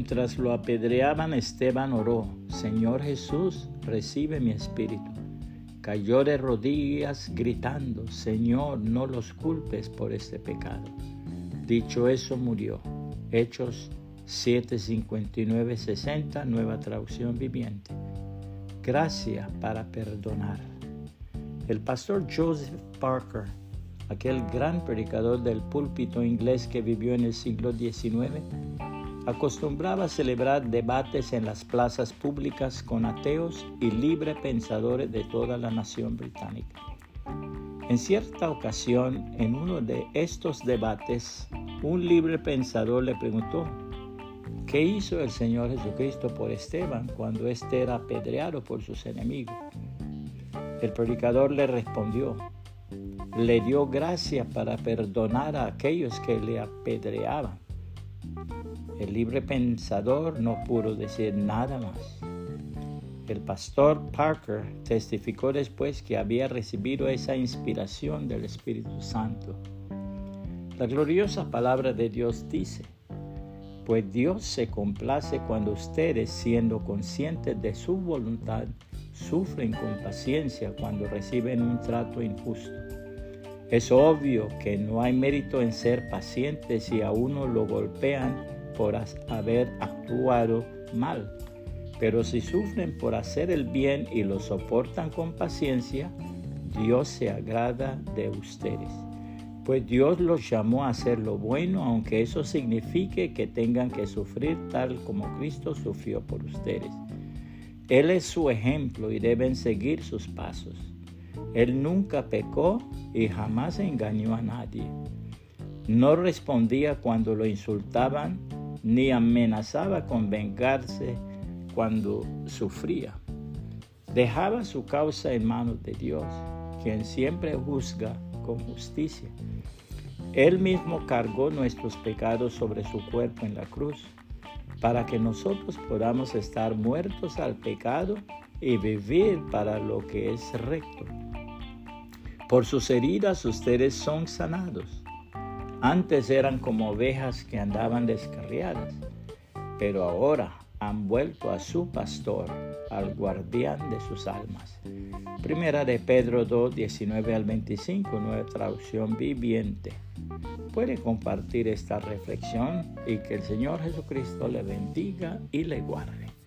Mientras lo apedreaban, Esteban oró, Señor Jesús, recibe mi espíritu. Cayó de rodillas gritando, Señor, no los culpes por este pecado. Dicho eso, murió. Hechos 7:59-60, nueva traducción viviente. Gracia para perdonar. El pastor Joseph Parker, aquel gran predicador del púlpito inglés que vivió en el siglo XIX, acostumbraba celebrar debates en las plazas públicas con ateos y libre pensadores de toda la nación británica. En cierta ocasión, en uno de estos debates, un libre pensador le preguntó, ¿qué hizo el Señor Jesucristo por Esteban cuando éste era apedreado por sus enemigos? El predicador le respondió, le dio gracia para perdonar a aquellos que le apedreaban el libre pensador no pudo decir nada más. El pastor Parker testificó después que había recibido esa inspiración del Espíritu Santo. La gloriosa palabra de Dios dice, pues Dios se complace cuando ustedes, siendo conscientes de su voluntad, sufren con paciencia cuando reciben un trato injusto. Es obvio que no hay mérito en ser pacientes si a uno lo golpean por haber actuado mal. Pero si sufren por hacer el bien y lo soportan con paciencia, Dios se agrada de ustedes. Pues Dios los llamó a hacer lo bueno, aunque eso signifique que tengan que sufrir tal como Cristo sufrió por ustedes. Él es su ejemplo y deben seguir sus pasos. Él nunca pecó y jamás engañó a nadie. No respondía cuando lo insultaban ni amenazaba con vengarse cuando sufría. Dejaba su causa en manos de Dios, quien siempre juzga con justicia. Él mismo cargó nuestros pecados sobre su cuerpo en la cruz, para que nosotros podamos estar muertos al pecado y vivir para lo que es recto. Por sus heridas ustedes son sanados. Antes eran como ovejas que andaban descarriadas, pero ahora han vuelto a su pastor, al guardián de sus almas. Primera de Pedro 2, 19 al 25, nueva traducción viviente. Puede compartir esta reflexión y que el Señor Jesucristo le bendiga y le guarde.